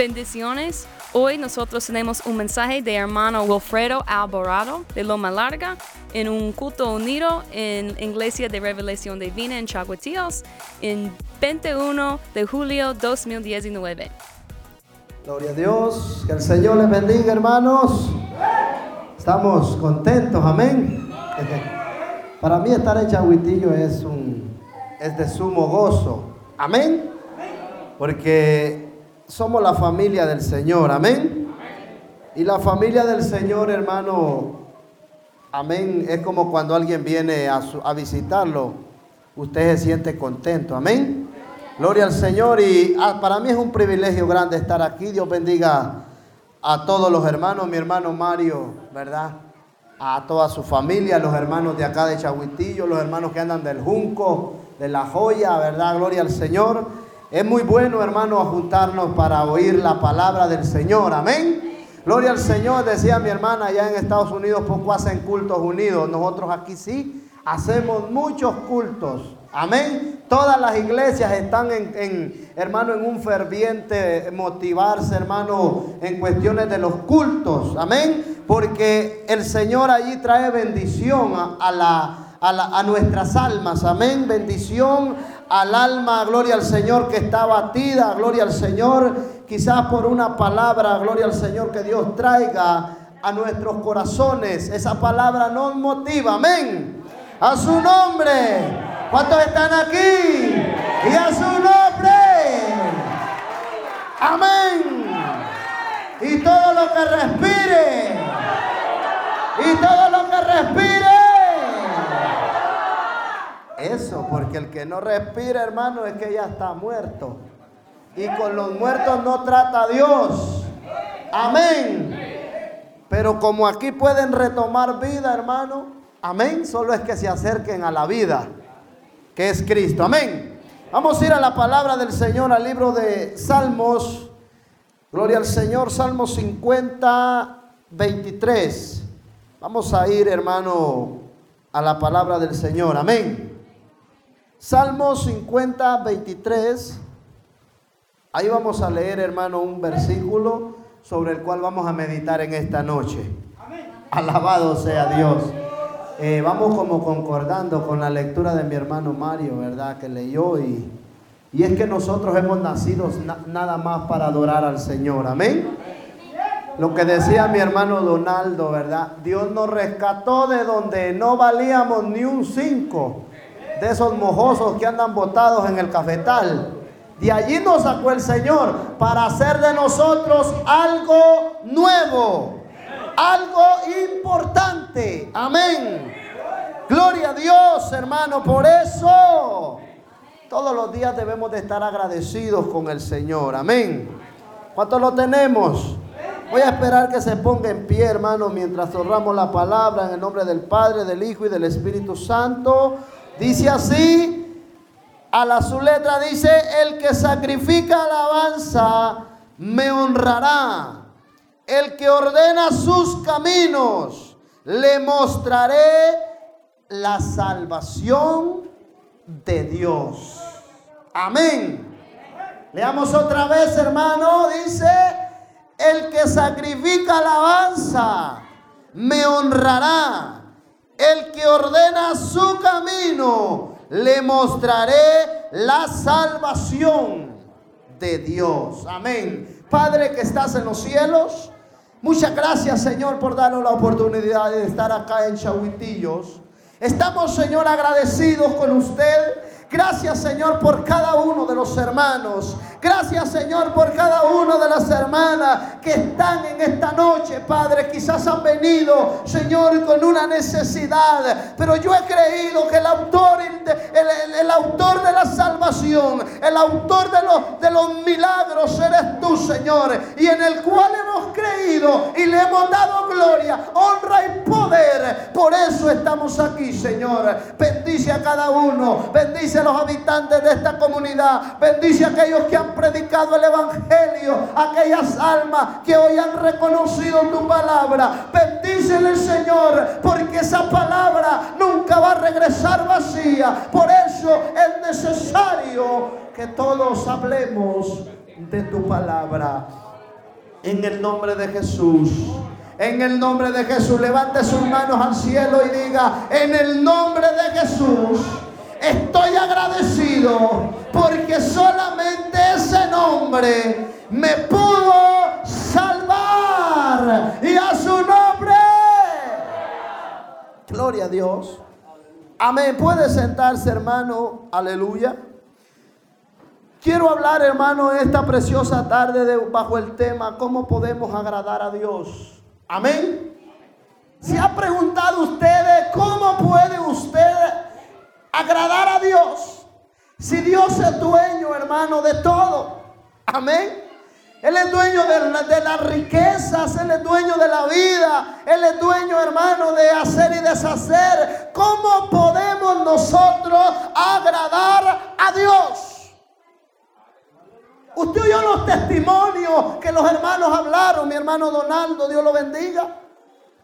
Bendiciones. Hoy nosotros tenemos un mensaje de hermano Wilfredo Alvarado de Loma Larga en un culto unido en Iglesia de Revelación Divina en Chaguatíos en 21 de julio 2019. Gloria a Dios, que el Señor les bendiga hermanos. Estamos contentos, amén. Para mí estar en Chaguitillo es, un, es de sumo gozo, amén. Porque somos la familia del Señor, amén. Y la familia del Señor, hermano, amén, es como cuando alguien viene a, visitarlo, usted se siente contento, amén. Gloria al Señor y ah, para mí es un privilegio grande estar aquí. Dios bendiga a todos los hermanos, mi hermano Mario, ¿verdad? A toda su familia, los hermanos de acá de Chahuitillo, los hermanos que andan del Junco, de La Joya, ¿verdad? Gloria al Señor. Es muy bueno, hermano, juntarnos para oír la palabra del Señor. Amén. Gloria al Señor, decía mi hermana, allá en Estados Unidos poco hacen cultos unidos. Nosotros aquí sí hacemos muchos cultos. Amén. Todas las iglesias están en, hermano, en un ferviente motivarse, hermano, en cuestiones de los cultos. Amén. Porque el Señor allí trae bendición a, la, a, nuestras almas. Amén. Bendición al alma, gloria al Señor que está batida, gloria al Señor, quizás por una palabra, gloria al Señor que Dios traiga a nuestros corazones. Esa palabra nos motiva, amén. A su nombre. ¿Cuántos están aquí? Y a su nombre. Amén. Y todo lo que respire. El que no respira, hermano, es que ya está muerto. Y con los muertos no trata Dios. Amén. Pero como aquí pueden retomar vida, hermano, amén, solo es que se acerquen a la vida, que es Cristo. Amén. Vamos a ir a la palabra del Señor, al libro de Salmos. Gloria al Señor, Salmos 50, 23. Vamos a ir, hermano, a la palabra del Señor. Amén. Salmo 50, 23. Ahí vamos a leer, hermano, un versículo sobre el cual vamos a meditar en esta noche. Alabado sea Dios. Eh, vamos como concordando con la lectura de mi hermano Mario, ¿verdad? Que leyó y, y es que nosotros hemos nacido nada más para adorar al Señor. Amén. Lo que decía mi hermano Donaldo, ¿verdad? Dios nos rescató de donde no valíamos ni un cinco de esos mojosos que andan botados en el cafetal. De allí nos sacó el Señor para hacer de nosotros algo nuevo, algo importante. Amén. Gloria a Dios, hermano. Por eso todos los días debemos de estar agradecidos con el Señor. Amén. ¿Cuántos lo tenemos? Voy a esperar que se ponga en pie, hermano, mientras honramos la palabra en el nombre del Padre, del Hijo y del Espíritu Santo. Dice así, a la su letra dice, el que sacrifica alabanza me honrará. El que ordena sus caminos, le mostraré la salvación de Dios. Amén. Leamos otra vez, hermano. Dice, el que sacrifica alabanza me honrará. El que ordena su camino, le mostraré la salvación de Dios. Amén. Padre que estás en los cielos, muchas gracias Señor por darnos la oportunidad de estar acá en Chahuitillos. Estamos Señor agradecidos con usted. Gracias Señor por cada uno de los hermanos Gracias Señor por cada una de las hermanas que están en esta noche, Padre. Quizás han venido, Señor, con una necesidad. Pero yo he creído que el autor, el, autor de la salvación, el autor de los, de los milagros eres tú, Señor. Y en el cual hemos creído y le hemos dado gloria, honra y poder. Por eso estamos aquí, Señor. Bendice a cada uno. Bendice a los habitantes de esta comunidad. Bendice a aquellos que han predicado el Evangelio, aquellas almas que hoy han reconocido tu palabra. Bendícele, Señor, porque esa palabra nunca va a regresar vacía. Por eso es necesario que todos hablemos de tu palabra. En el nombre de Jesús. En el nombre de Jesús, levante sus manos al cielo y diga, en el nombre de Jesús, estoy agradecido porque solamente ese nombre me pudo salvar. Y a su nombre, gloria a Dios. Amén. Puede sentarse, hermano. Aleluya. Quiero hablar, hermano, esta preciosa tarde de, bajo el tema, ¿cómo podemos agradar a Dios? Amén. ¿Se ha preguntado ustedes cómo puede usted agradar a Dios? Si Dios es dueño, hermano, de todo. Amén. Él es dueño de, de, las riquezas, Él es dueño de la vida, Él es dueño, hermano, de hacer y deshacer. ¿Cómo podemos nosotros agradar a Dios? Usted oyó los testimonios que los hermanos hablaron. Mi hermano Donaldo, Dios lo bendiga.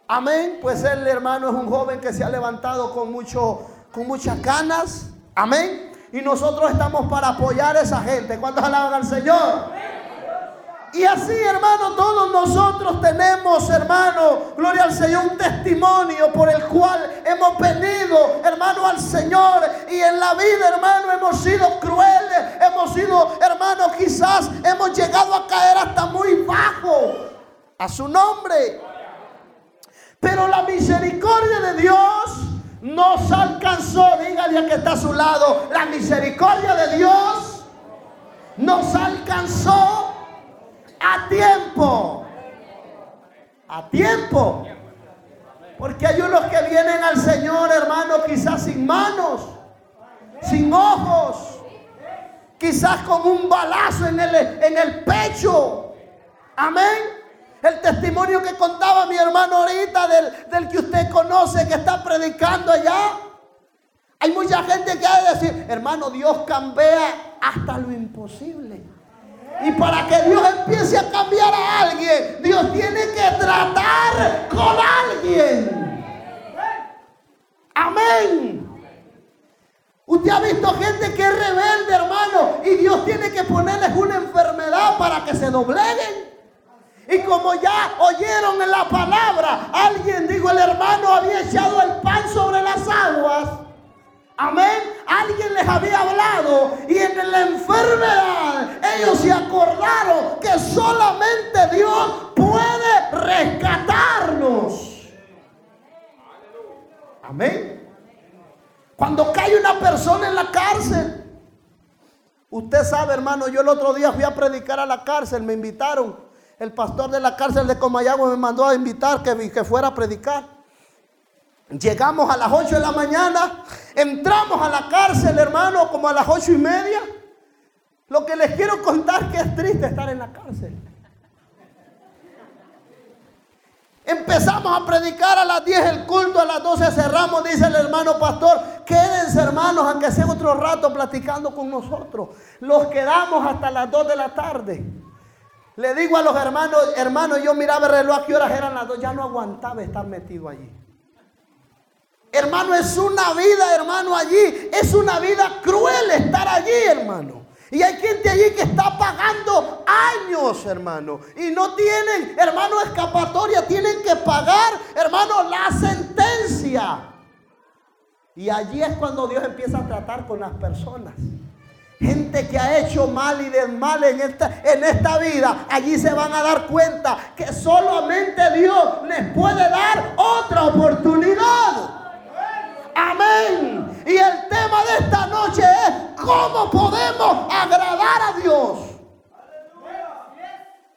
Amén. Pues el hermano es un joven que se ha levantado con, mucho, con muchas ganas. Amén. Y nosotros estamos para apoyar a esa gente. ¿Cuántos alaban al Señor? Y así, hermano, todos nosotros tenemos, hermano, gloria al Señor, un testimonio por el cual hemos venido, hermano, al Señor. Y en la vida, hermano, hemos sido crueles, hemos sido, hermano, quizás hemos llegado a caer hasta muy bajo a su nombre. Pero la misericordia de Dios nos alcanzó. Dígale a que está a su lado, la misericordia de Dios nos alcanzó a tiempo. A tiempo. Porque hay unos que vienen al Señor, hermano, quizás sin manos, sin ojos, quizás con un balazo en el, en el pecho. Amén. El testimonio que contaba mi hermano ahorita del, que usted conoce que está predicando allá. Hay mucha gente que ha de decir, hermano, Dios cambia hasta lo imposible. Y para que Dios empiece a cambiar a alguien, Dios tiene que tratar con alguien. Amén. Usted ha visto gente que es rebelde, hermano, y Dios tiene que ponerles una enfermedad para que se dobleguen. Y como ya oyeron en la palabra, alguien dijo, el hermano había echado el pan sobre las aguas. Amén. Alguien les había hablado y en la enfermedad ellos se acordaron que solamente Dios puede rescatarnos. Amén. Cuando cae una persona en la cárcel, usted sabe, hermano, yo el otro día fui a predicar a la cárcel, me invitaron. El pastor de la cárcel de Comayagua me mandó a invitar que, que fuera a predicar. Llegamos a las 8 de la mañana, entramos a la cárcel, hermano, como a las ocho y media. Lo que les quiero contar que es triste estar en la cárcel. Empezamos a predicar a las 10 el culto, a las 12 cerramos, dice el hermano pastor. Quédense hermanos, aunque sea otro rato platicando con nosotros. Los quedamos hasta las 2 de la tarde. Le digo a los hermanos, hermanos, yo miraba el reloj a qué horas eran las 2, ya no aguantaba estar metido allí. Hermano, es una vida, hermano, allí. Es una vida cruel estar allí, hermano. Y hay gente allí que está pagando años, hermano. Y no tienen, hermano, escapatoria. Tienen que pagar, hermano, la sentencia. Y allí es cuando Dios empieza a tratar con las personas. Gente que ha hecho mal y mal en esta, en esta vida, allí se van a dar cuenta que solamente Dios les puede dar otra oportunidad. Amén. Y el tema de esta noche es cómo podemos agradar a Dios.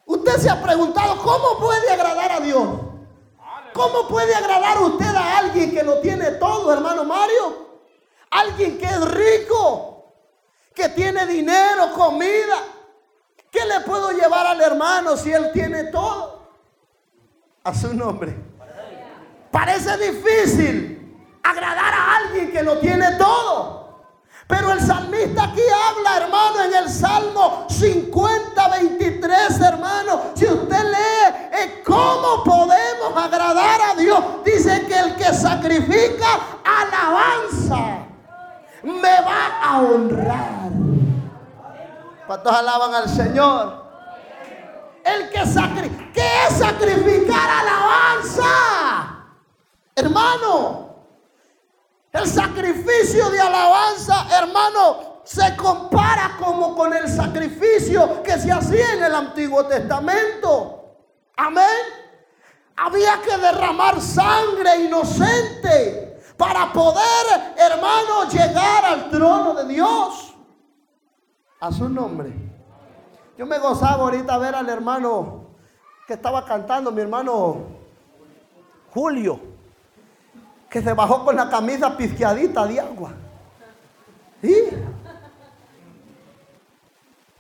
Usted se ha preguntado cómo puede agradar a Dios. ¿Cómo puede agradar usted a alguien que lo tiene todo, hermano Mario? Alguien que es rico, que tiene dinero, comida. ¿Qué le puedo llevar al hermano si él tiene todo? A su nombre. Parece difícil agradar a alguien que lo tiene todo. Pero el salmista aquí habla, hermano, en el Salmo 50, 23, hermano. Si usted lee eh, cómo podemos agradar a Dios, dice que el que sacrifica alabanza me va a honrar. ¿Cuántos alaban al Señor? El que sacri ¿Qué es sacrificar alabanza? Hermano, el sacrificio de alabanza, hermano, se compara como con el sacrificio que se hacía en el Antiguo Testamento. Amén. Había que derramar sangre inocente para poder, hermano, llegar al trono de Dios. A su nombre. Yo me gozaba ahorita ver al hermano que estaba cantando, mi hermano Julio, que se bajó con la camisa pisqueadita de agua. ¿Sí?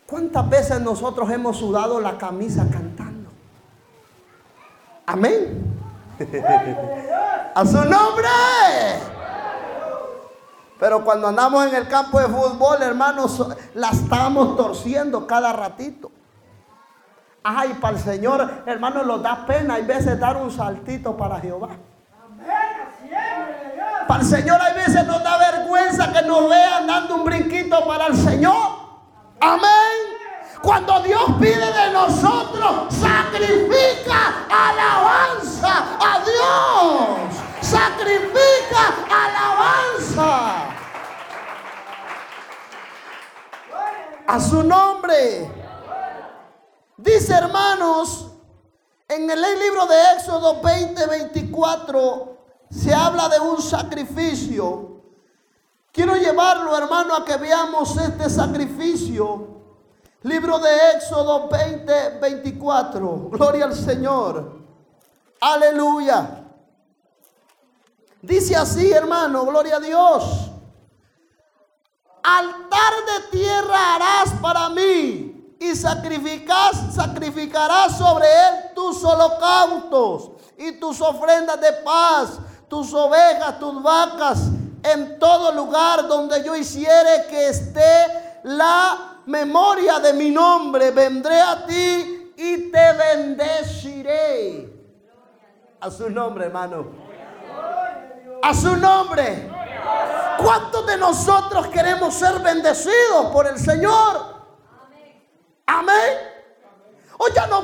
¿Cuántas veces nosotros hemos sudado la camisa cantando? Amén. A su nombre. Pero cuando andamos en el campo de fútbol, hermanos, la estamos torciendo cada ratito. Ay, para el Señor, hermanos, nos da pena hay veces dar un saltito para Jehová. Para el Señor hay veces nos da vergüenza que nos vean dando un brinquito para el Señor. Amén. Cuando Dios pide de nosotros, sacrifica alabanza a Dios. Sacrifica alabanza. A su nombre. Dice hermanos, en el libro de Éxodo 20, 24, se habla de un sacrificio. Quiero llevarlo, hermano, a que veamos este sacrificio Libro de Éxodo 20, 24. Gloria al Señor. Aleluya. Dice así, hermano, gloria a Dios. Altar de tierra harás para mí y sacrificas, sacrificarás sobre él tus holocaustos y tus ofrendas de paz, tus ovejas, tus vacas, en todo lugar donde yo hiciere que esté la memoria de mi nombre, vendré a ti y te bendeciré. A su nombre, hermano. A su nombre. ¿Cuántos de nosotros queremos ser bendecidos por el Señor? Amén. Hoy ya, no,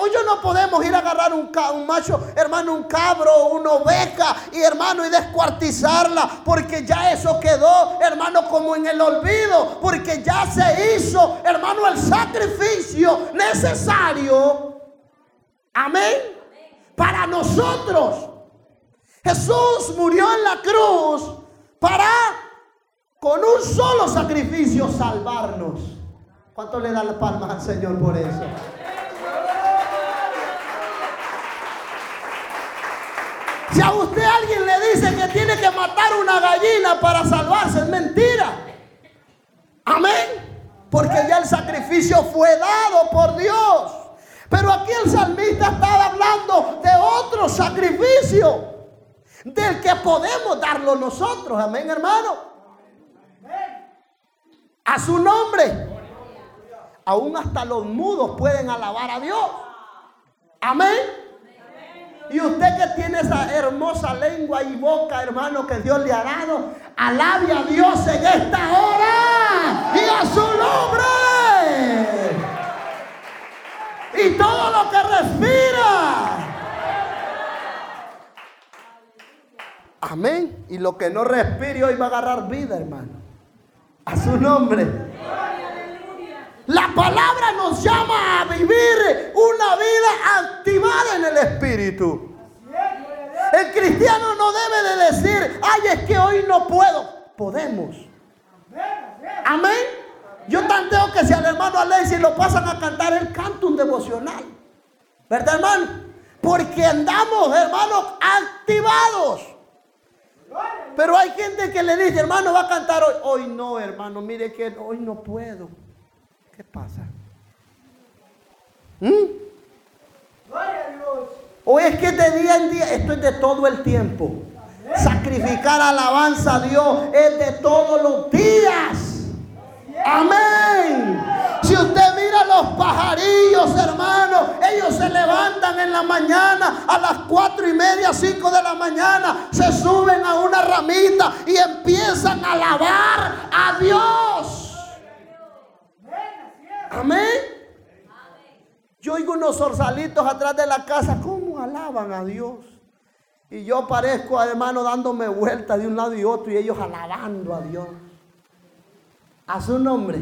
hoy no podemos ir a agarrar un, un macho, hermano, un cabro, una oveja, y hermano, y descuartizarla, porque ya eso quedó, hermano, como en el olvido, porque ya se hizo, hermano, el sacrificio necesario. Amén. Para nosotros. Jesús murió en la cruz para, con un solo sacrificio, salvarnos. ¿Cuánto le da la palma al Señor por eso? Si a usted alguien le dice que tiene que matar una gallina para salvarse, es mentira. Amén. Porque ya el sacrificio fue dado por Dios. Pero aquí el salmista estaba hablando de otro sacrificio. Del que podemos darlo nosotros. Amén, hermano. A su nombre. Aún hasta los mudos pueden alabar a Dios. Amén. Y usted que tiene esa hermosa lengua y boca, hermano, que Dios le ha dado, alabe a Dios en esta hora y a su nombre. Y todo lo que respira. Amén. Y lo que no respire hoy va a agarrar vida, hermano. A su nombre. La palabra nos llama a vivir una vida activada en el Espíritu. El cristiano no debe de decir, ay, es que hoy no puedo. Podemos. Amén. Yo tanteo que si al hermano Alexis lo pasan a cantar, él canta un devocional. ¿Verdad, hermano? Porque andamos, hermanos, activados. Pero hay gente que le dice, hermano, va a cantar hoy. Hoy no, hermano, mire que hoy no puedo. ¿Qué pasa? ¿Mm? O es que de día en día, esto es de todo el tiempo. Sacrificar alabanza a Dios es de todos los días. Amén. Si usted mira los pajarillos, hermano, ellos se levantan en la mañana a las cuatro y media, cinco de la mañana, se suben a una ramita y empiezan a alabar a Dios. Amén. Yo oigo unos zorzalitos atrás de la casa, ¿cómo alaban a Dios? Y yo parezco, hermano, dándome vueltas de un lado y otro y ellos alabando a Dios. A su nombre.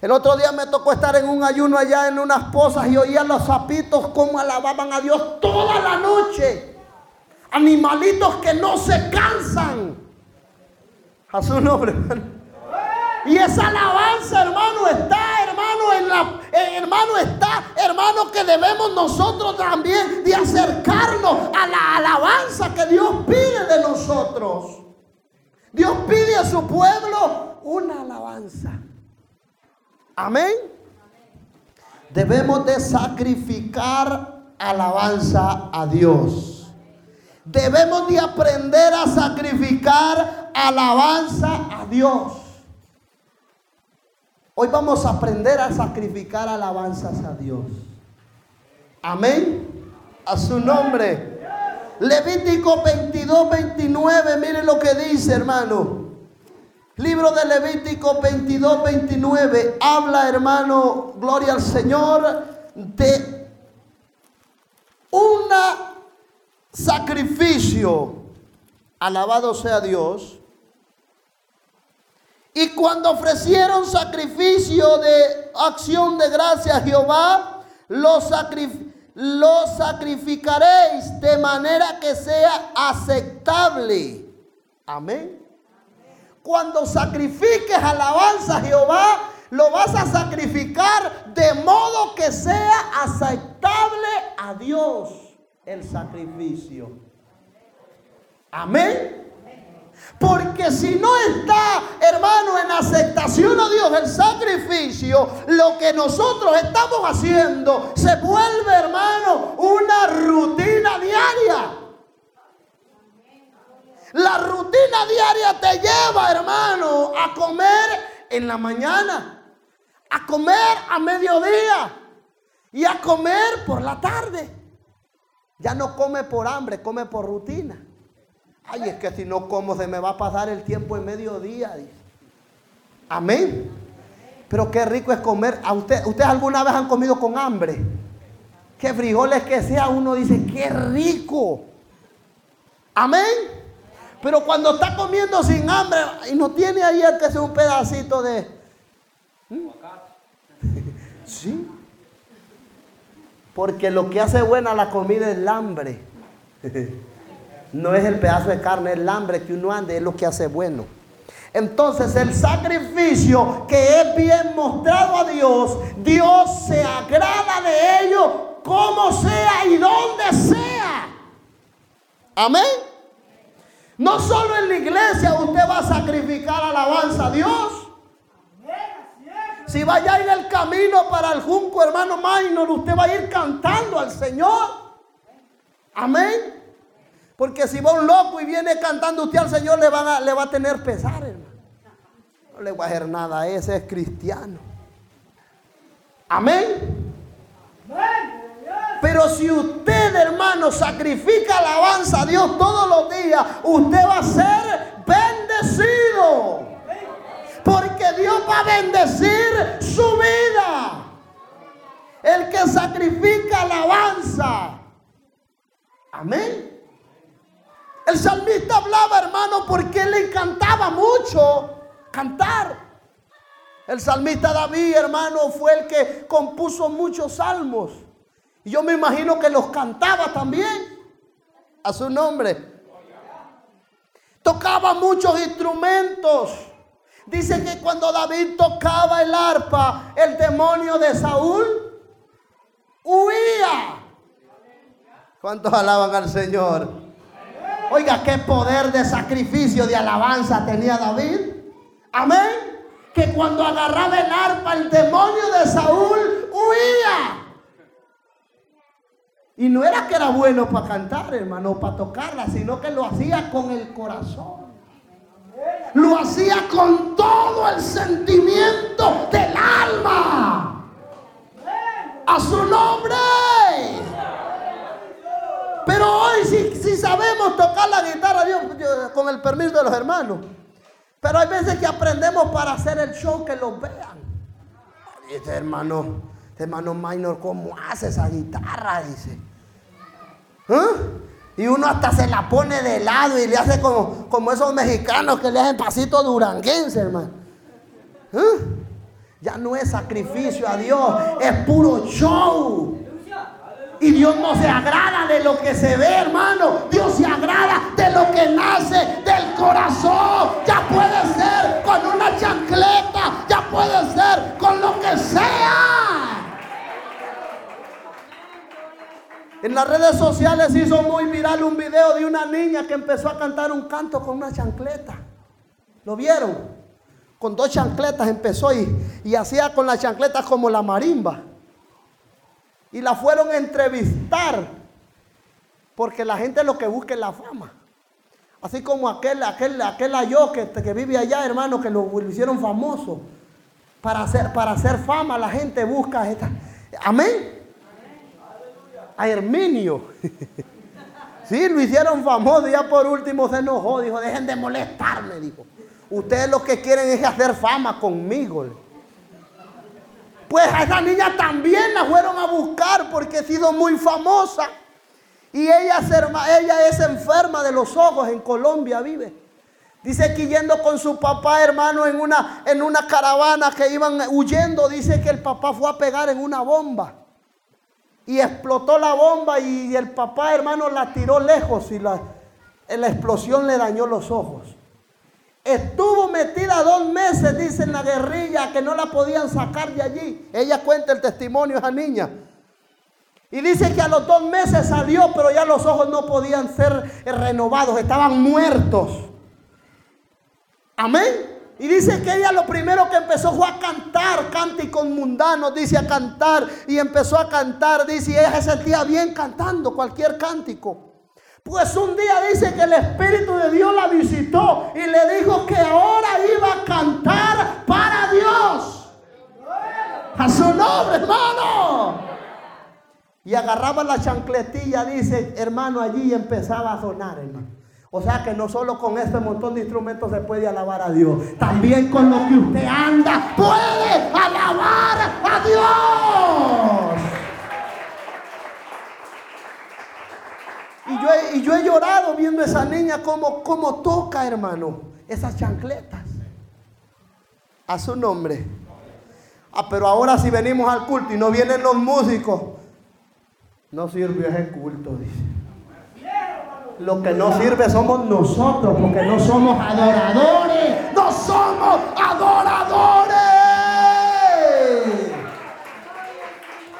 El otro día me tocó estar en un ayuno allá en unas pozas y oía los sapitos cómo alababan a Dios toda la noche. Animalitos que no se cansan. A su nombre. Y esa alabanza, hermano, está, hermano, en la, eh, hermano, está, hermano, que debemos nosotros también de acercarnos a la alabanza que Dios pide de nosotros. Dios pide a su pueblo una alabanza. Amén. Debemos de sacrificar alabanza a Dios. Debemos de aprender a sacrificar alabanza a Dios. Hoy vamos a aprender a sacrificar alabanzas a Dios. Amén. A su nombre. Levítico 22, 29. Mire lo que dice, hermano. Libro de Levítico 22, 29 habla, hermano, gloria al Señor, de un sacrificio, alabado sea Dios. Y cuando ofrecieron sacrificio de acción de gracia a Jehová, lo, lo sacrificaréis de manera que sea aceptable. Amén. Cuando sacrifiques alabanza a Jehová, lo vas a sacrificar de modo que sea aceptable a Dios el sacrificio. Amén. Porque si no está, hermano, en aceptación a Dios el sacrificio, lo que nosotros estamos haciendo se vuelve, hermano, una rutina diaria. La rutina diaria te lleva, hermano, a comer en la mañana, a comer a mediodía y a comer por la tarde. Ya no come por hambre, come por rutina. Ay, es que si no como se me va a pasar el tiempo en mediodía. Amén. Pero qué rico es comer. ¿A usted, ¿Ustedes alguna vez han comido con hambre? Que frijoles que sea, uno dice, qué rico. Amén. Pero cuando está comiendo sin hambre y no tiene ahí que sea un pedacito de... ¿Mm? Sí. Porque lo que hace buena la comida es el hambre. No es el pedazo de carne, es el hambre que uno ande, es lo que hace bueno. Entonces el sacrificio que es bien mostrado a Dios, Dios se agrada de ello como sea y donde sea. Amén. No solo en la iglesia usted va a sacrificar alabanza a Dios. Si vaya en el camino para el junco, hermano Minor, usted va a ir cantando al Señor. Amén. Porque si va un loco y viene cantando usted al Señor, le va a, le va a tener pesar, hermano. No le va a hacer nada, ese es cristiano. Amén. Pero si usted, hermano, sacrifica alabanza a Dios todos los días, usted va a ser bendecido. Porque Dios va a bendecir su vida. El que sacrifica alabanza. Amén. El salmista hablaba, hermano, porque le encantaba mucho cantar. El salmista David, hermano, fue el que compuso muchos salmos. Y yo me imagino que los cantaba también a su nombre. Tocaba muchos instrumentos. Dice que cuando David tocaba el arpa, el demonio de Saúl huía. ¿Cuántos alaban al Señor? Oiga, qué poder de sacrificio, de alabanza tenía David. Amén. Que cuando agarraba el arpa, el demonio de Saúl huía. Y no era que era bueno para cantar, hermano, para tocarla, sino que lo hacía con el corazón. Lo hacía con todo el sentimiento del alma. A su nombre. Pero hoy si, sabemos tocar la guitarra, Dios, con el permiso de los hermanos. Pero hay veces que aprendemos para hacer el show que los vean. Dice hermano, hermano Minor, ¿cómo hace esa guitarra? Dice. ¿Ah? Y uno hasta se la pone de lado y le hace como, como esos mexicanos que le hacen pasito duranguense, hermano. ¿Ah? Ya no es sacrificio a Dios, es puro show. Y Dios no se agrada de lo que se ve, hermano. Dios se agrada de lo que nace del corazón. Ya puede ser con una chancleta, ya puede ser con lo que sea. En las redes sociales hizo muy viral un video de una niña que empezó a cantar un canto con una chancleta. ¿Lo vieron? Con dos chancletas empezó y, hacía con las chancletas como la marimba. Y la fueron a entrevistar. Porque la gente lo que busca es la fama. Así como aquel, aquel, aquel ayo que, que vive allá, hermano, que lo, hicieron famoso. Para hacer, para hacer fama, la gente busca esta. Amén a Herminio. Sí, lo hicieron famoso ya por último se enojó. Dijo, dejen de molestarme, dijo. Ustedes lo que quieren es hacer fama conmigo. Pues a esa niña también la fueron a buscar porque ha sido muy famosa. Y ella, es enferma de los ojos, en Colombia vive. Dice que yendo con su papá, hermano, en una, en una caravana que iban huyendo, dice que el papá fue a pegar en una bomba. Y explotó la bomba y el papá hermano la tiró lejos y la, la explosión le dañó los ojos. Estuvo metida dos meses, dice en la guerrilla, que no la podían sacar de allí. Ella cuenta el testimonio esa niña. Y dice que a los dos meses salió, pero ya los ojos no podían ser renovados, estaban muertos. Amén. Y dice que ella lo primero que empezó fue a cantar cánticos mundanos, dice a cantar. Y empezó a cantar, dice, y ella se sentía bien cantando cualquier cántico. Pues un día dice que el Espíritu de Dios la visitó y le dijo que ahora iba a cantar para Dios. A su nombre, hermano. Y agarraba la chancletilla, dice, hermano, allí empezaba a sonar, hermano. O sea que no solo con este montón de instrumentos se puede alabar a Dios. También con lo que usted anda puede alabar a Dios. Y yo, y yo he llorado viendo a esa niña como, como toca, hermano, esas chancletas. A su nombre. Ah, pero ahora si venimos al culto y no vienen los músicos, no sirve ese culto, dice. Lo que no sirve somos nosotros, porque no somos adoradores. No somos adoradores.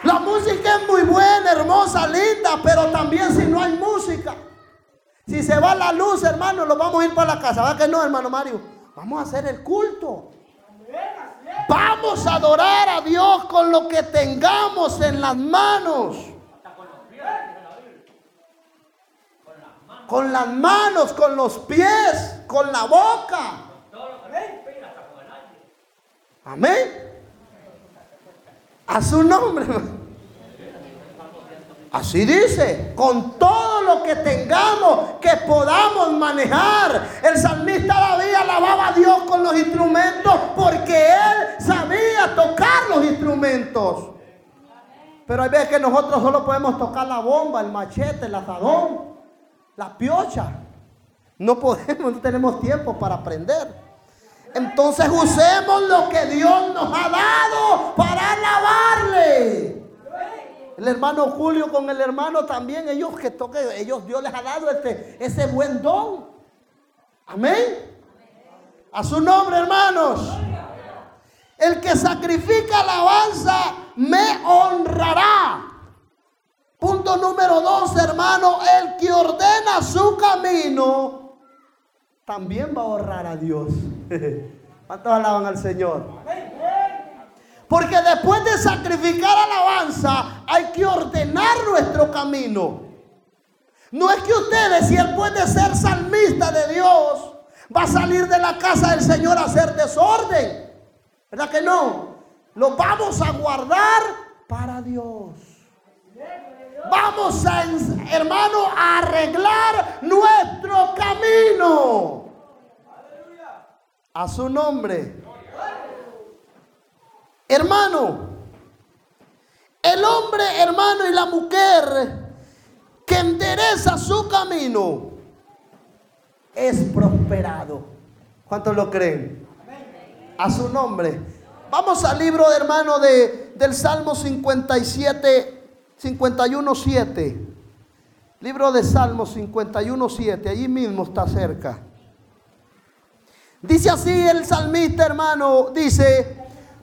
La música es muy buena, hermosa, linda, pero también si no hay música. Si se va la luz, hermano, lo vamos a ir para la casa. ¿Va que no, hermano Mario? Vamos a hacer el culto. Vamos a adorar a Dios con lo que tengamos en las manos. con las manos, con los pies, con la boca. Amén. A su nombre. Así dice, con todo lo que tengamos, que podamos manejar. El salmista David alababa a Dios con los instrumentos porque él sabía tocar los instrumentos. Pero hay veces que nosotros solo podemos tocar la bomba, el machete, el azadón la piocha. No podemos, no tenemos tiempo para aprender. Entonces usemos lo que Dios nos ha dado para alabarle. El hermano Julio con el hermano también, ellos que toquen, ellos Dios les ha dado este, ese buen don. Amén. A su nombre, hermanos. El que sacrifica alabanza me honrará. Punto número dos, hermano, el que ordena su camino también va a ahorrar a Dios. ¿Cuántos alaban al Señor? Porque después de sacrificar alabanza, hay que ordenar nuestro camino. No es que ustedes, si él puede ser salmista de Dios, va a salir de la casa del Señor a hacer desorden. ¿Verdad que no? Lo vamos a guardar para Dios. Vamos a, hermano, a arreglar nuestro camino. A su nombre. Hermano, El hombre, hermano, y la mujer que endereza su camino es prosperado. ¿Cuántos lo creen? A su nombre. Vamos al libro, hermano, de, del Salmo 57, 51, 7. Libro de Salmos 51, 7. Allí mismo está cerca. Dice así el salmista, hermano. Dice,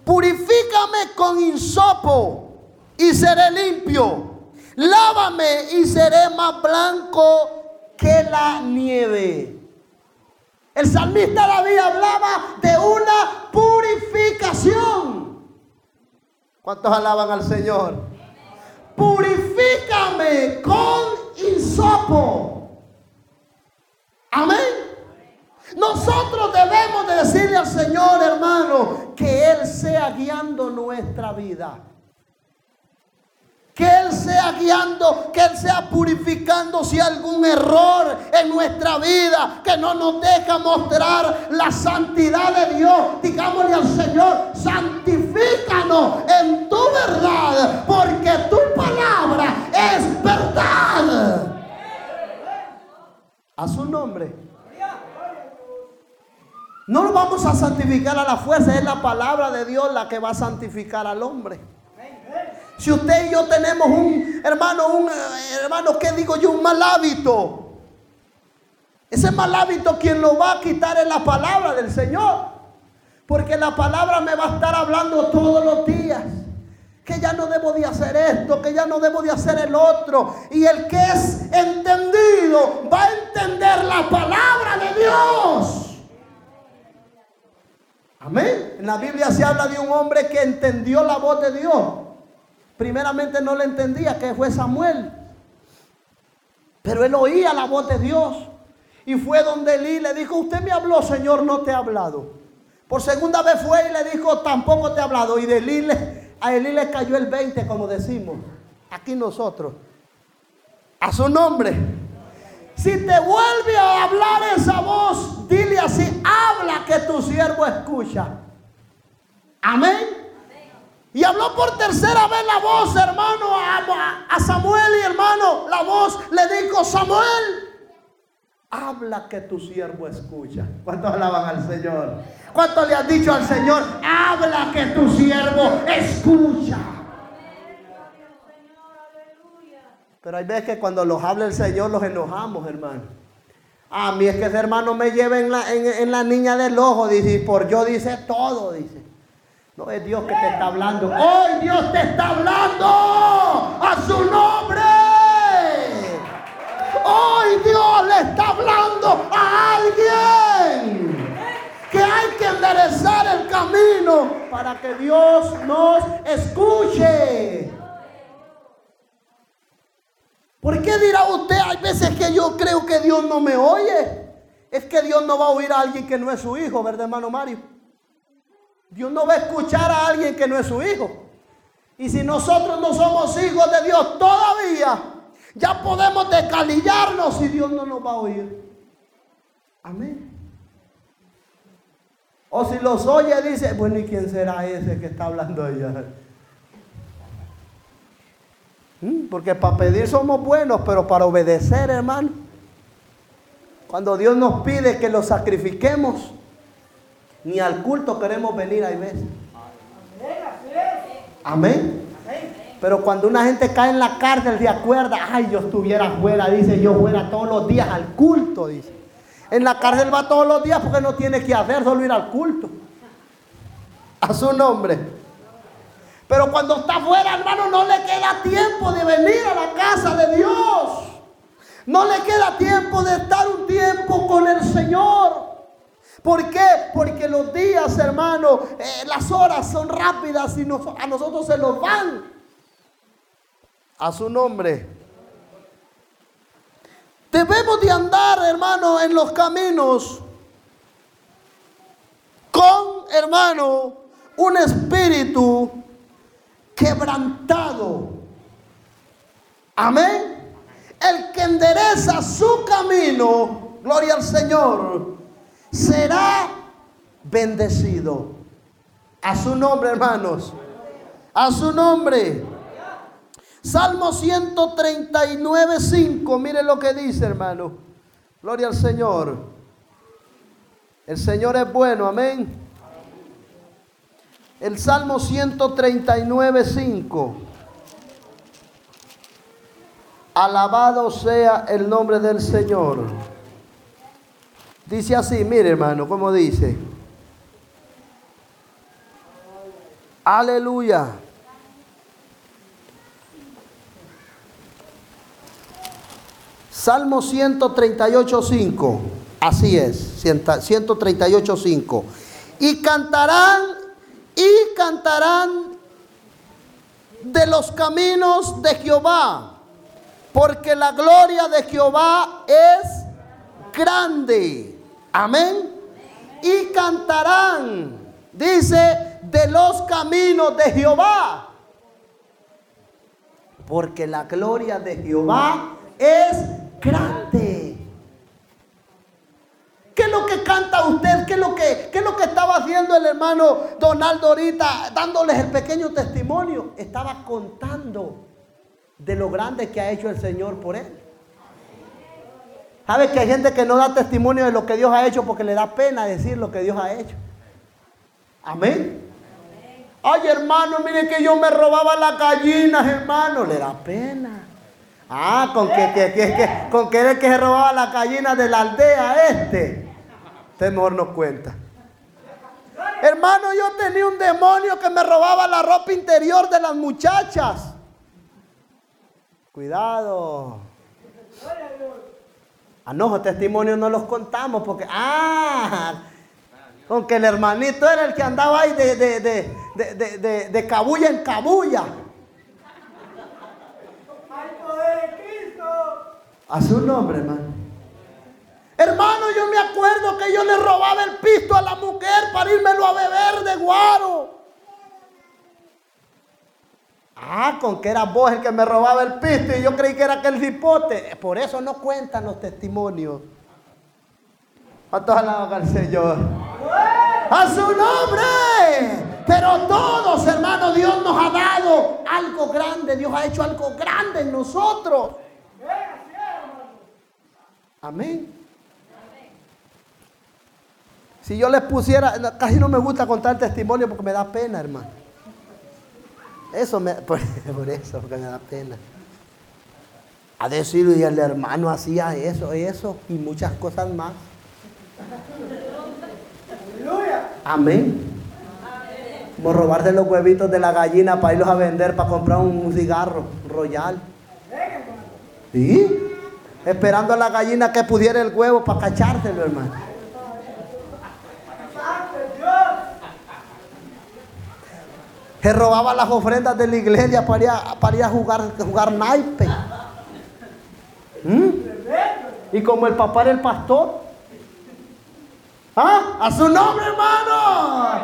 purifícame con insopo y seré limpio. Lávame y seré más blanco que la nieve. El salmista David hablaba de una purificación. ¿Cuántos alaban al Señor? Purifícame con insopo. Amén. Nosotros debemos de decirle al Señor, hermano, que Él sea guiando nuestra vida. Que Él sea guiando, que Él sea purificando si hay algún error en nuestra vida, que no nos deja mostrar la santidad de Dios. Digámosle al Señor, santifícanos en tu verdad, porque tu palabra es verdad. A su nombre. No lo vamos a santificar a la fuerza, es la palabra de Dios la que va a santificar al hombre. Si usted y yo tenemos un hermano, un eh, hermano, ¿qué digo yo? Un mal hábito. Ese mal hábito quien lo va a quitar es la palabra del Señor. Porque la palabra me va a estar hablando todos los días. Que ya no debo de hacer esto, que ya no debo de hacer el otro. Y el que es entendido va a entender la palabra de Dios. En la Biblia se habla de un hombre que entendió la voz de Dios primeramente no le entendía que fue Samuel. Pero él oía la voz de Dios. Y fue donde Elí le dijo, usted me habló, Señor, no te ha hablado. Por segunda vez fue y le dijo, tampoco te ha hablado. Y de Elí a Elí le cayó el 20, como decimos. Aquí nosotros. A su nombre. Si te vuelve a hablar esa voz, dile así, habla que tu siervo escucha. Amén. Y habló por tercera vez la voz, hermano, a, Samuel y hermano, la voz le dijo, Samuel, habla que tu siervo escucha. ¿Cuántos alaban al Señor? ¿Cuánto le has dicho al Señor? Habla que tu siervo escucha. Pero hay veces que cuando los habla el Señor los enojamos, hermano. A mí es que ese hermano me lleva en la, en la niña del ojo, dice, y por yo dice todo, dice. No es Dios que te está hablando. Hoy Dios te está hablando a su nombre. Hoy Dios le está hablando a alguien que hay que enderezar el camino para que Dios nos escuche. ¿Por qué dirá usted? Hay veces que yo creo que Dios no me oye. Es que Dios no va a oír a alguien que no es su hijo, ¿verdad, hermano Mario? Dios no va a escuchar a alguien que no es su hijo. Y si nosotros no somos hijos de Dios todavía, ya podemos descalillarnos y Dios no nos va a oír. Amén. O si los oye, dice, bueno, ¿y quién será ese que está hablando allá? ¿Mm? Porque para pedir somos buenos, pero para obedecer, hermano, cuando Dios nos pide que lo sacrifiquemos, ni al culto queremos venir, hay veces. Amén. Pero cuando una gente cae en la cárcel se acuerda, ay, yo estuviera fuera, dice, yo fuera todos los días al culto, dice. En la cárcel va todos los días porque no tiene que hacer, solo ir al culto. A su nombre. Pero cuando está fuera, hermano, no le queda tiempo de venir a la casa de Dios. No le queda tiempo de estar un tiempo con el Señor. ¿Por qué? Porque los días, hermano, eh, las horas son rápidas y a nosotros se nos van. A su nombre. Debemos de andar, hermano, en los caminos con, hermano, un espíritu quebrantado. Amén. El que endereza su camino, gloria al Señor, será bendecido. A su nombre, hermanos. A su nombre. Salmo 139, 5. Mire lo que dice, hermano. Gloria al Señor. El Señor es bueno, amén. El Salmo 139, 5. Alabado sea el nombre del Señor. Dice así, mire hermano, ¿cómo dice? Aleluya. Salmo 138, 5. Así es, 138, 5. Y cantarán, y cantarán de los caminos de Jehová, porque la gloria de Jehová es grande. Amén. Y cantarán, dice, de los caminos de Jehová, porque la gloria de Jehová es grande. ¿Qué es lo que canta usted? ¿Qué es lo que, qué es lo que estaba haciendo el hermano Donaldo ahorita, dándoles el pequeño testimonio? Estaba contando de lo grande que ha hecho el Señor por él. ¿Sabe que hay gente que no da testimonio de lo que Dios ha hecho porque le da pena decir lo que Dios ha hecho? Amén. Ay, hermano, mire que yo me robaba las gallinas, hermano. Le da pena. Ah, con que, que, que, con que el que se robaba las gallinas de la aldea este. Usted mejor no cuenta. Hermano, yo tenía un demonio que me robaba la ropa interior de las muchachas. Cuidado. No, testimonios no los contamos porque, ah, aunque el hermanito era el que andaba ahí de, de, de, de cabulla en cabulla. A su nombre, hermano. Hermano, yo me acuerdo que yo le robaba el pisto a la mujer para írmelo a beber de guaro. Ah, con que era vos el que me robaba el pisto y yo creí que era aquel cipote. Por eso no cuentan los testimonios. ¿Cuántos alaban al Señor? ¡A su nombre! Pero todos, hermanos, Dios nos ha dado algo grande. Dios ha hecho algo grande en nosotros. Amén. Si yo les pusiera, casi no me gusta contar testimonio porque me da pena, hermano. Eso me, por, eso, porque me da pena. A decir, y el hermano hacía eso, eso y muchas cosas más. Amén. Como robarse los huevitos de la gallina para irlos a vender, para comprar un cigarro royal. ¿Sí? Esperando a la gallina que pudiera el huevo para cachárselo, hermano. Se robaba las ofrendas de la iglesia para ir a, para jugar, jugar naipe. ¿Mm? Y como el papá era el pastor. ¿Ah? A su nombre, hermano.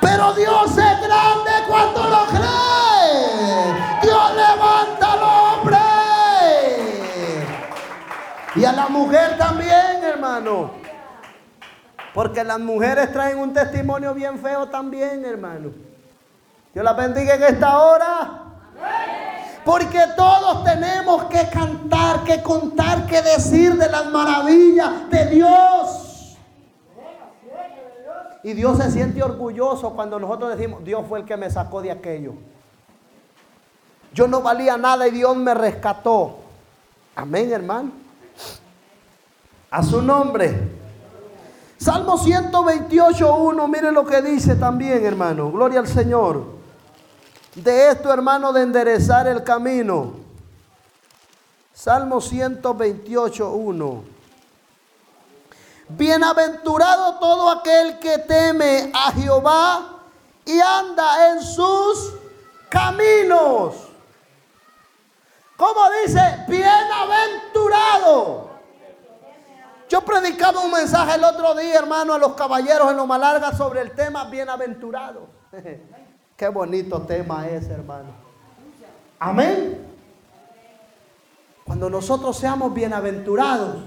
Pero Dios es grande cuando lo cree. Dios levanta al hombre. Y a la mujer también, hermano. Porque las mujeres traen un testimonio bien feo también, hermano. Dios la bendiga en esta hora. Porque todos tenemos que cantar, que contar, que decir de las maravillas de Dios. Y Dios se siente orgulloso cuando nosotros decimos, Dios fue el que me sacó de aquello. Yo no valía nada y Dios me rescató. Amén, hermano. A su nombre. Salmo 128, 1, mire lo que dice también, hermano. Gloria al Señor. De esto, hermano, de enderezar el camino. Salmo 128, 1. Bienaventurado todo aquel que teme a Jehová y anda en sus caminos. ¿Cómo dice? Bienaventurado. Yo predicaba un mensaje el otro día, hermano, a los caballeros en Loma Larga sobre el tema bienaventurado. Qué bonito tema es, hermano. Amén. Cuando nosotros seamos bienaventurados,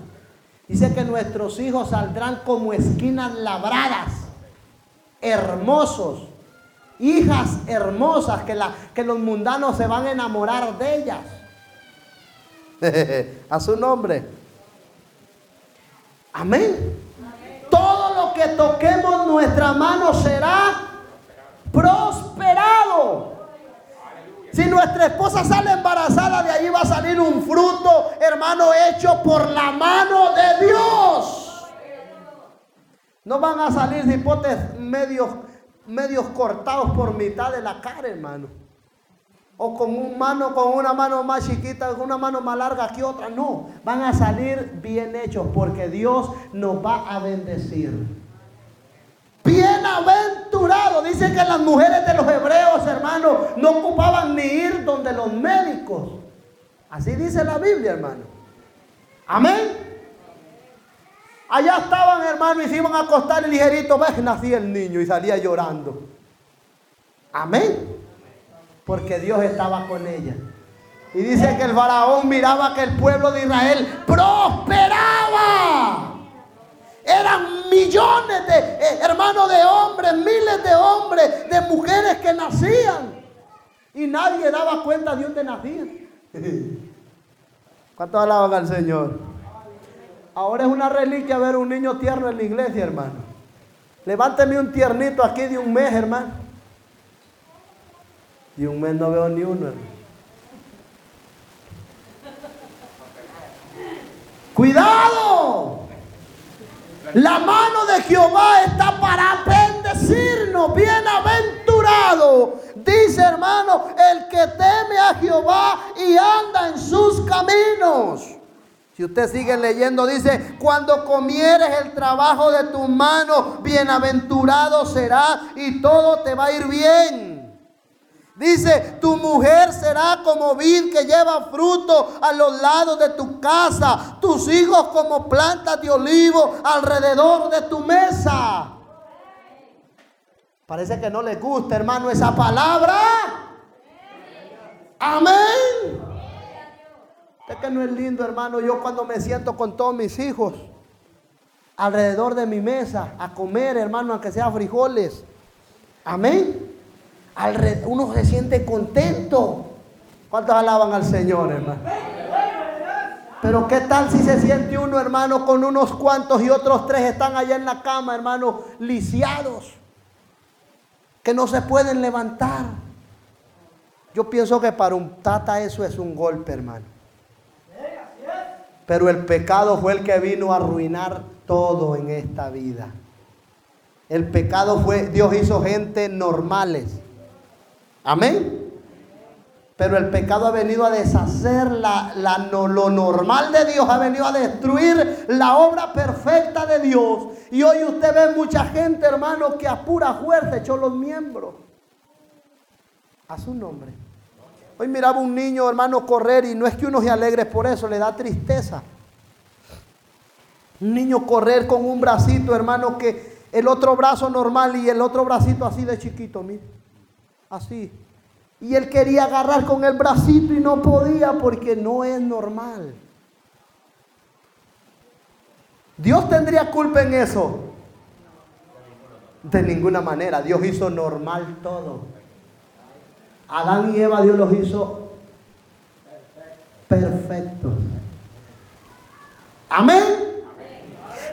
dice que nuestros hijos saldrán como esquinas labradas, hermosos. hijas hermosas que, la, que los mundanos se van a enamorar de ellas. a su nombre. Amén. Todo lo que toquemos nuestra mano será prosperado. Si nuestra esposa sale embarazada, de ahí va a salir un fruto, hermano, hecho por la mano de Dios. No van a salir hipotes medios, medios cortados por mitad de la cara, hermano. O con un mano, con una mano más chiquita, con una mano más larga que otra. No, van a salir bien hechos porque Dios nos va a bendecir. Bienaventurado. Dice que las mujeres de los hebreos, hermano, no ocupaban ni ir donde los médicos. Así dice la Biblia, hermano. Amén. Allá estaban, hermano, y se iban a acostar el ligerito. Ves, nacía el niño y salía llorando. Amén. Porque Dios estaba con ella. Y dice que el faraón miraba que el pueblo de Israel prosperaba. Eran millones de eh, hermanos de hombres, miles de hombres, de mujeres que nacían. Y nadie daba cuenta de dónde nacían. ¿Cuántos alaban al Señor? Ahora es una reliquia ver un niño tierno en la iglesia, hermano. Levánteme un tiernito aquí de un mes, hermano. De un mes no veo ni uno, hermano. Cuidado. La mano de Jehová está para bendecirnos. Bienaventurado. Dice hermano, el que teme a Jehová y anda en sus caminos. Si usted sigue leyendo, dice, cuando comieres el trabajo de tu mano, bienaventurado será y todo te va a ir bien. Dice, tu mujer será como vid que lleva fruto a los lados de tu casa, tus hijos como plantas de olivo alrededor de tu mesa. Parece que no le gusta, hermano, esa palabra. Amén. Es que no es lindo, hermano, yo cuando me siento con todos mis hijos alrededor de mi mesa a comer, hermano, aunque sea frijoles. Amén uno se siente contento. ¿Cuántos alaban al Señor, hermano? Pero qué tal si se siente uno, hermano, con unos cuantos y otros tres están allá en la cama, hermano, lisiados, que no se pueden levantar. Yo pienso que para un tata eso es un golpe, hermano. Pero el pecado fue el que vino a arruinar todo en esta vida. El pecado fue, Dios hizo gente normales Amén. Pero el pecado ha venido a deshacer la, lo normal de Dios, ha venido a destruir la obra perfecta de Dios. Y hoy usted ve mucha gente, hermano, que a pura fuerza echó los miembros. A su nombre. Hoy miraba un niño, hermano, correr y no es que uno se alegre por eso, le da tristeza. Un niño correr con un bracito, hermano, que el otro brazo normal y el otro bracito así de chiquito, mire así. Y él quería agarrar con el bracito y no podía porque no es normal. Dios tendría culpa en eso. De ninguna manera. Dios hizo normal todo. Adán y Eva Dios los hizo perfectos. Amén.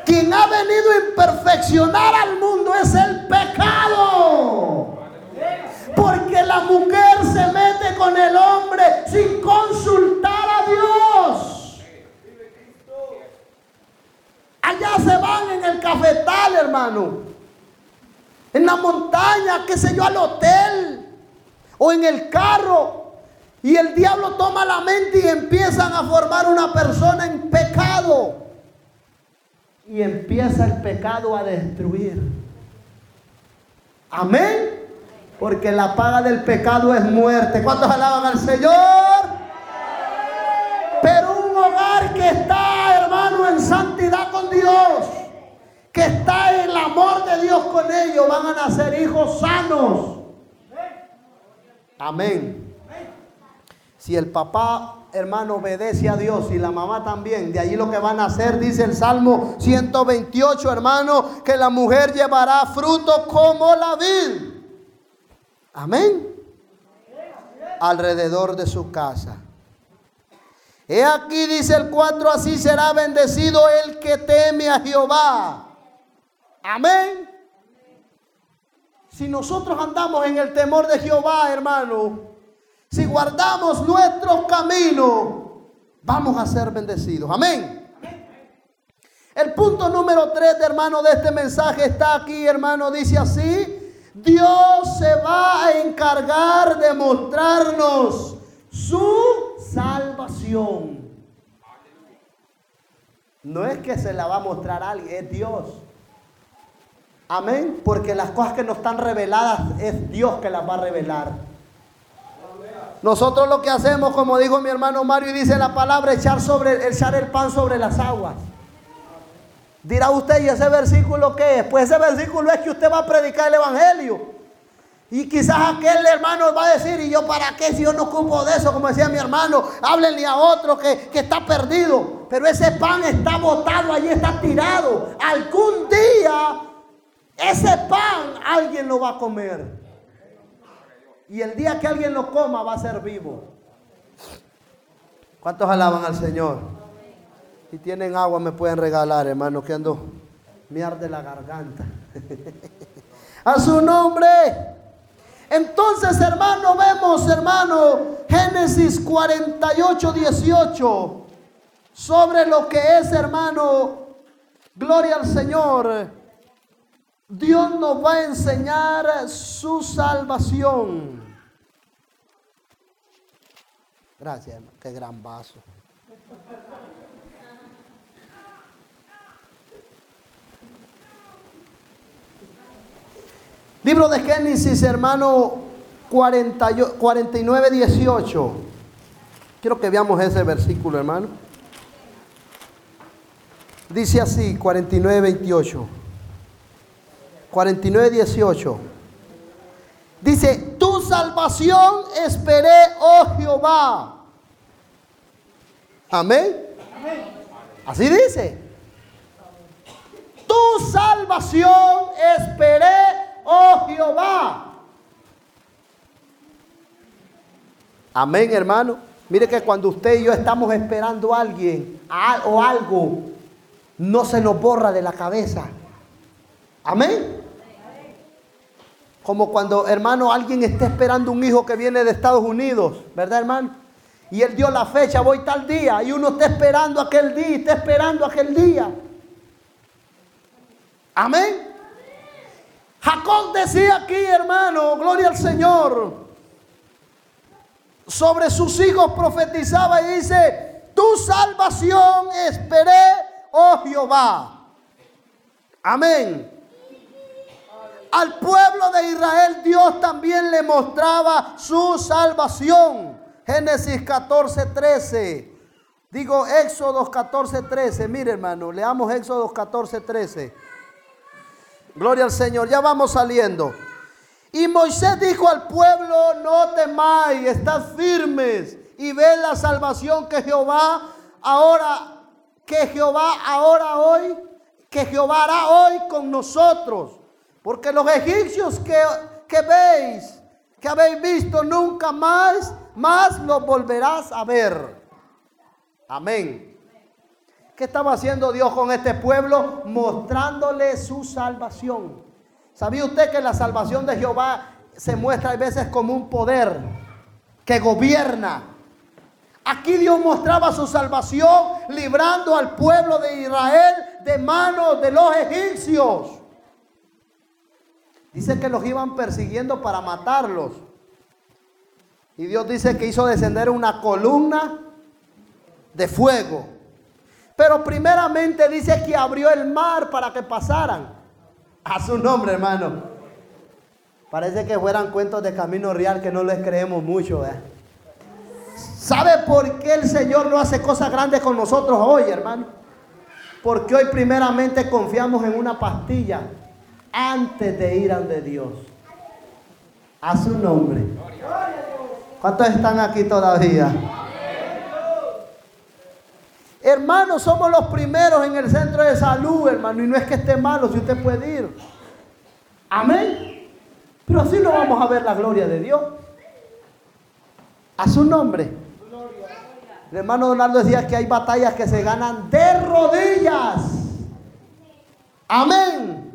Quien ha venido a imperfeccionar al mundo es el pecado. Porque la mujer se mete con el hombre sin consultar a Dios. Allá se van en el cafetal, hermano. En la montaña, qué sé yo, al hotel. O en el carro. Y el diablo toma la mente y empiezan a formar una persona en pecado. Y empieza el pecado a destruir. Amén. Porque la paga del pecado es muerte. ¿Cuántos alaban al Señor? Pero un hogar que está, hermano, en santidad con Dios, que está en el amor de Dios con ellos, van a nacer hijos sanos. Amén. Si el papá, hermano, obedece a Dios y la mamá también, de allí lo que van a hacer, dice el Salmo 128, hermano, que la mujer llevará fruto como la vid. Amén. Alrededor de su casa. He aquí, dice el 4, así será bendecido el que teme a Jehová. Amén. Si nosotros andamos en el temor de Jehová, hermano, si guardamos nuestros caminos, vamos a ser bendecidos. Amén. El punto número 3, hermano, de este mensaje está aquí, hermano, dice así. Dios se va a encargar de mostrarnos su salvación. No es que se la va a mostrar a alguien, es Dios. Amén. Porque las cosas que no están reveladas es Dios que las va a revelar. Nosotros lo que hacemos, como dijo mi hermano Mario y dice la palabra, echar, sobre, echar el pan sobre las aguas. Dirá usted, ¿y ese versículo qué es? Pues ese versículo es que usted va a predicar el Evangelio. Y quizás aquel hermano va a decir, ¿y yo para qué si yo no ocupo de eso? Como decía mi hermano, háblenle a otro que, que está perdido. Pero ese pan está botado, allí está tirado. Algún día ese pan alguien lo va a comer. Y el día que alguien lo coma va a ser vivo. ¿Cuántos alaban al Señor? Si tienen agua me pueden regalar, hermano, que ando me arde la garganta. a su nombre. Entonces, hermano, vemos, hermano, Génesis 48, 18, sobre lo que es, hermano, gloria al Señor. Dios nos va a enseñar su salvación. Gracias, hermano. Qué gran vaso. Libro de Génesis, hermano 49, 18. Quiero que veamos ese versículo, hermano. Dice así, 49, 28. 49, 18. Dice, tu salvación esperé, oh Jehová. Amén. Así dice. Tu salvación esperé, oh Jehová. Amén, hermano. Mire que cuando usted y yo estamos esperando a alguien o algo, no se nos borra de la cabeza. Amén. Como cuando, hermano, alguien está esperando un hijo que viene de Estados Unidos, ¿verdad, hermano? Y él dio la fecha, voy tal día, y uno está esperando aquel día, está esperando aquel día. Amén. Jacob decía aquí, hermano, gloria al Señor, sobre sus hijos profetizaba y dice, tu salvación esperé, oh Jehová. Amén. Al pueblo de Israel Dios también le mostraba su salvación. Génesis 14, 13. Digo Éxodo 14, 13. Mire hermano, leamos Éxodo 14, 13. Gloria al Señor. Ya vamos saliendo. Y Moisés dijo al pueblo, no temáis, estad firmes y ve la salvación que Jehová ahora, que Jehová ahora hoy, que Jehová hará hoy con nosotros. Porque los egipcios que, que veis, que habéis visto nunca más, más los volverás a ver. Amén. ¿Qué estaba haciendo Dios con este pueblo? Mostrándole su salvación. ¿Sabía usted que la salvación de Jehová se muestra a veces como un poder que gobierna? Aquí Dios mostraba su salvación librando al pueblo de Israel de manos de los egipcios. Dice que los iban persiguiendo para matarlos. Y Dios dice que hizo descender una columna de fuego pero primeramente dice que abrió el mar para que pasaran. A su nombre, hermano. Parece que fueran cuentos de camino real que no les creemos mucho. ¿eh? ¿Sabe por qué el Señor no hace cosas grandes con nosotros hoy, hermano? Porque hoy primeramente confiamos en una pastilla antes de ir ante Dios. A su nombre. ¿Cuántos están aquí todavía? Hermanos, somos los primeros en el centro de salud, hermano. Y no es que esté malo si usted puede ir. Amén. Pero así no vamos a ver la gloria de Dios. A su nombre. El hermano Donaldo decía que hay batallas que se ganan de rodillas. Amén.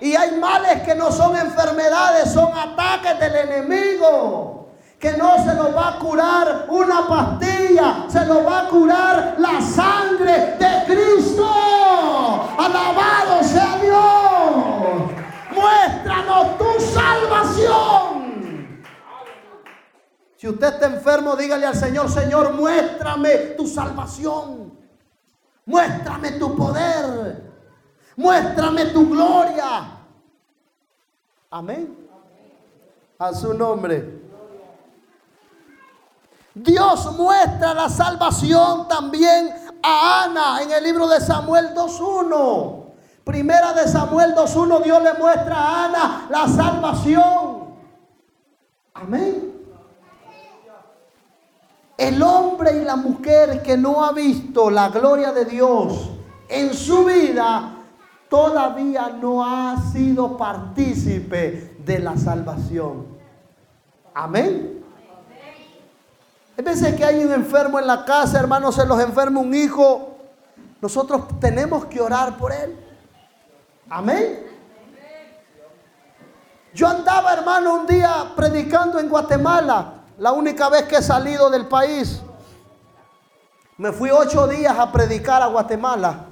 Y hay males que no son enfermedades, son ataques del enemigo. Que no se nos va a curar una pastilla, se nos va a curar la sangre de Cristo. Alabado sea Dios. Muéstranos tu salvación. Si usted está enfermo, dígale al Señor, Señor, muéstrame tu salvación. Muéstrame tu poder. Muéstrame tu gloria. Amén. A su nombre. Dios muestra la salvación también a Ana en el libro de Samuel 2.1. Primera de Samuel 2.1, Dios le muestra a Ana la salvación. Amén. El hombre y la mujer que no ha visto la gloria de Dios en su vida todavía no ha sido partícipe de la salvación. Amén. Hay veces que hay un enfermo en la casa, hermano, se los enferma un hijo. Nosotros tenemos que orar por él. Amén. Yo andaba, hermano, un día predicando en Guatemala, la única vez que he salido del país. Me fui ocho días a predicar a Guatemala.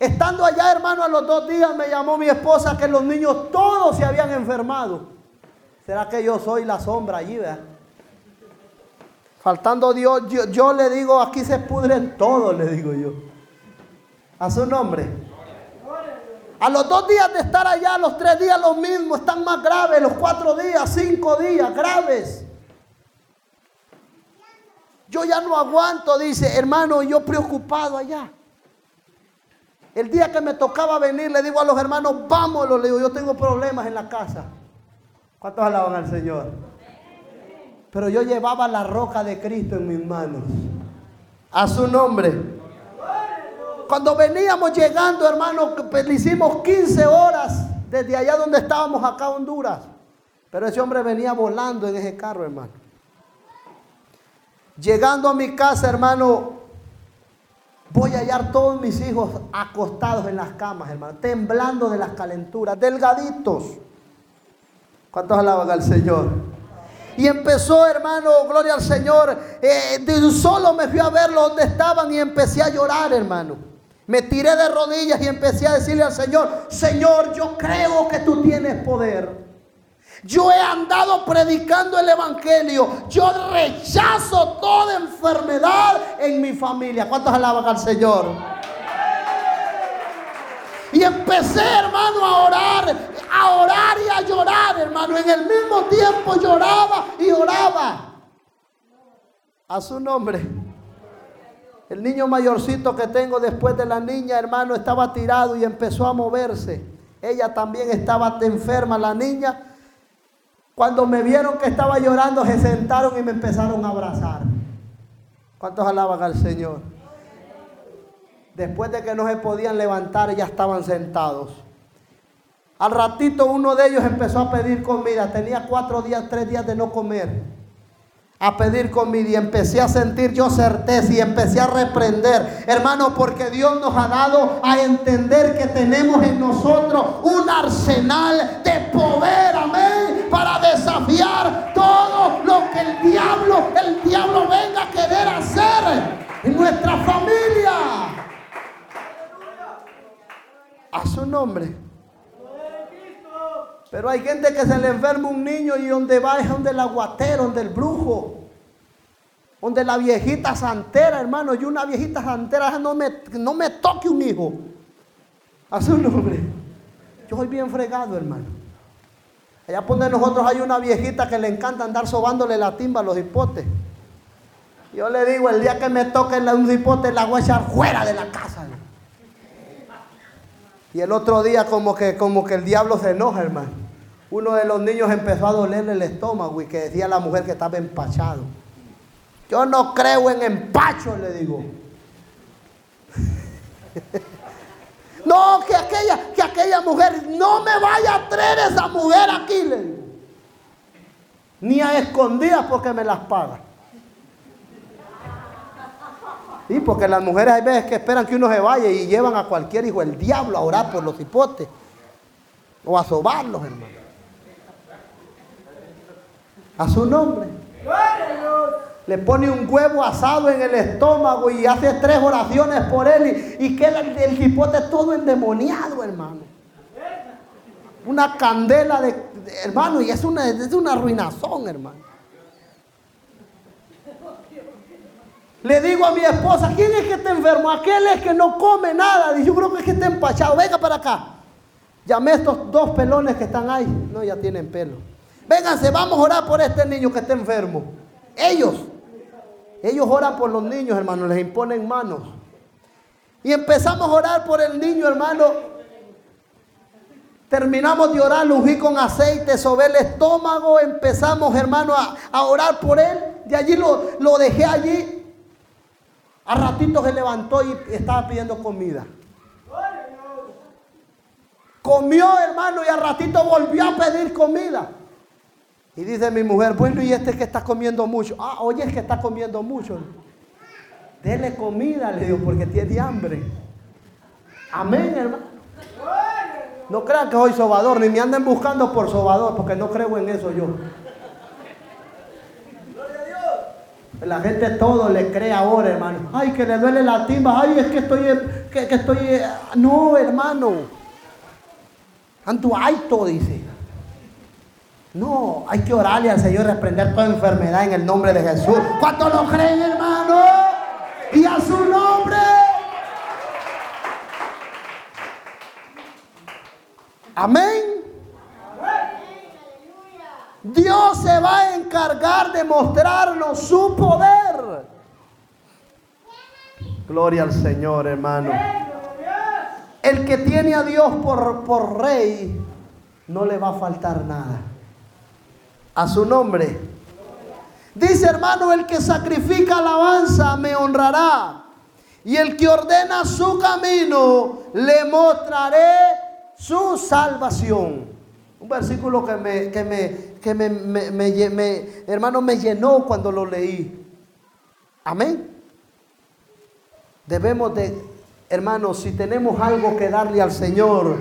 Estando allá, hermano, a los dos días me llamó mi esposa que los niños todos se habían enfermado. ¿Será que yo soy la sombra allí, verdad? Faltando Dios, yo, le digo, aquí se pudren todos, le digo yo. A su nombre. A los dos días de estar allá, los tres días los mismos, están más graves, los cuatro días, cinco días, graves. Yo ya no aguanto, dice, hermano, yo preocupado allá. El día que me tocaba venir, le digo a los hermanos, vámonos, le digo, yo tengo problemas en la casa. ¿Cuántos alaban al Señor? Pero yo llevaba la roca de Cristo en mis manos. A su nombre. Cuando veníamos llegando, hermano, le hicimos 15 horas desde allá donde estábamos acá a Honduras. Pero ese hombre venía volando en ese carro, hermano. Llegando a mi casa, hermano, Voy a hallar todos mis hijos acostados en las camas, hermano, temblando de las calenturas, delgaditos. ¿Cuántos alaban al Señor? Y empezó, hermano, gloria al Señor. Eh, de un solo me fui a verlo donde estaban y empecé a llorar, hermano. Me tiré de rodillas y empecé a decirle al Señor, Señor, yo creo que tú tienes poder. Yo he andado predicando el Evangelio. Yo rechazo toda enfermedad en mi familia. ¿Cuántos alaban al Señor? Y empecé, hermano, a orar, a orar y a llorar, hermano. En el mismo tiempo lloraba y oraba. A su nombre. El niño mayorcito que tengo después de la niña, hermano, estaba tirado y empezó a moverse. Ella también estaba enferma, la niña. Cuando me vieron que estaba llorando, se sentaron y me empezaron a abrazar. ¿Cuántos alaban al Señor? Después de que no se podían levantar, ya estaban sentados. Al ratito uno de ellos empezó a pedir comida. Tenía cuatro días, tres días de no comer a pedir comida y empecé a sentir yo certeza y empecé a reprender, hermano, porque Dios nos ha dado a entender que tenemos en nosotros un arsenal de poder, amén, para desafiar todo lo que el diablo, el diablo venga a querer hacer en nuestra familia. A su nombre. Pero hay gente que se le enferma un niño y donde va es donde el aguatero, donde el brujo. Donde la viejita santera, hermano, y una viejita santera no me, no me toque un hijo. A su nombre. Yo soy bien fregado, hermano. Allá donde nosotros hay una viejita que le encanta andar sobándole la timba a los hipotes. Yo le digo, el día que me toque un hipote, la voy a fuera de la casa. Y el otro día como que, como que el diablo se enoja, hermano. Uno de los niños empezó a dolerle el estómago y que decía la mujer que estaba empachado. Yo no creo en empacho, le digo. No, que aquella, que aquella mujer, no me vaya a traer esa mujer aquí, le digo. Ni a escondidas porque me las paga. Sí, porque las mujeres hay veces que esperan que uno se vaya y llevan a cualquier hijo del diablo a orar por los hipotes. O a sobarlos, hermano. A su nombre. Le pone un huevo asado en el estómago y hace tres oraciones por él y, queda el, hipote todo endemoniado, hermano. Una candela de, hermano, y es una, es una ruinazón, hermano. Le digo a mi esposa, ¿quién es que está enfermo? Aquel es que no come nada. Dice, yo creo que es que está empachado. Venga para acá. Llamé a estos dos pelones que están ahí. No, ya tienen pelo. Vénganse, vamos a orar por este niño que está enfermo. Ellos. Ellos oran por los niños, hermano. Les imponen manos. Y empezamos a orar por el niño, hermano. Terminamos de orar, lo con aceite sobre el estómago. Empezamos, hermano, a, orar por él. De allí lo, lo dejé allí. A ratito se levantó y estaba pidiendo comida. Comió, hermano, y a ratito volvió a pedir comida. Y dice mi mujer, bueno, y este que está comiendo mucho. Ah, oye, es que está comiendo mucho. Dele comida, le digo, porque tiene hambre. Amén, hermano. No crean que soy sobador, ni me anden buscando por sobador, porque no creo en eso yo. La gente todo le cree ahora, hermano. Ay, que le duele la timba. Ay, es que estoy, que, estoy. No, hermano. Antu alto, dice. No, hay que orarle al Señor y reprender toda enfermedad en el nombre de Jesús. ¿Cuántos lo creen, hermano? Y a su nombre. Amén. Dios se va a encargar de mostrarnos su poder. Gloria al Señor, hermano. El que tiene a Dios por, por rey, no le va a faltar nada. A su nombre. Dice hermano, el que sacrifica alabanza me honrará. Y el que ordena su camino, le mostraré su salvación. Un versículo que me, que me, que me, me, hermano, me llenó cuando lo leí. Amén. Debemos de, hermanos, si tenemos algo que darle al Señor,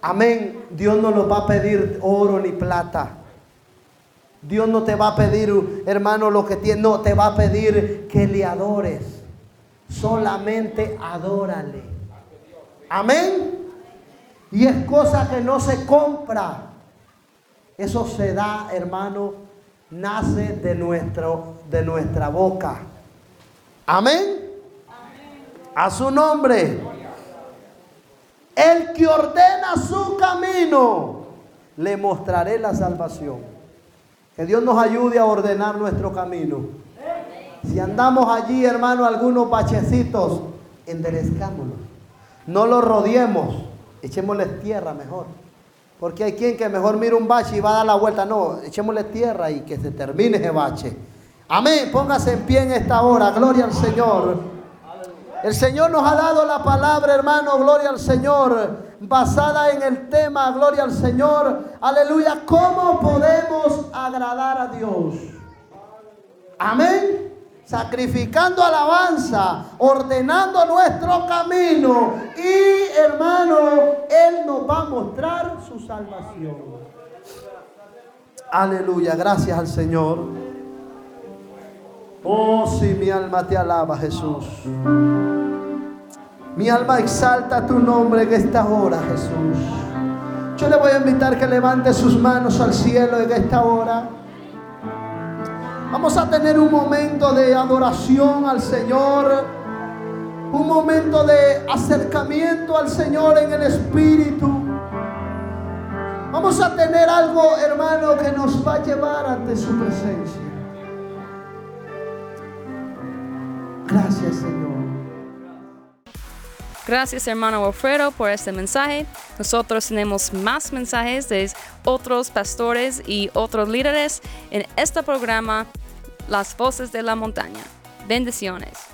amén, Dios no nos va a pedir oro ni plata. Dios no te va a pedir, hermano, lo que tiene, no, te va a pedir que le adores. Solamente adórale. Amén. Y es cosa que no se compra. Eso se da, hermano, nace de, nuestro, de nuestra boca. Amén. A su nombre. El que ordena su camino, le mostraré la salvación. Que Dios nos ayude a ordenar nuestro camino. Si andamos allí, hermano, algunos bachecitos, enderezcámonos. No los rodeemos, echémosle tierra mejor. Porque hay quien que mejor mira un bache y va a dar la vuelta. No, echémosle tierra y que se termine ese bache. Amén. Póngase en pie en esta hora. Gloria al Señor. El Señor nos ha dado la palabra, hermano. Gloria al Señor. Basada en el tema, gloria al Señor. Aleluya. ¿Cómo podemos agradar a Dios? Amén sacrificando alabanza, ordenando nuestro camino y hermano, Él nos va a mostrar su salvación. Aleluya, gracias al Señor. Oh, si mi alma te alaba, Jesús. Mi alma exalta tu nombre en esta hora, Jesús. Yo le voy a invitar que levante sus manos al cielo en esta hora. Vamos a tener un momento de adoración al Señor, un momento de acercamiento al Señor en el Espíritu. Vamos a tener algo, hermano, que nos va a llevar ante su presencia. Gracias, Señor. Gracias hermano Alfredo por este mensaje. Nosotros tenemos más mensajes de otros pastores y otros líderes en este programa las voces de la montaña. Bendiciones.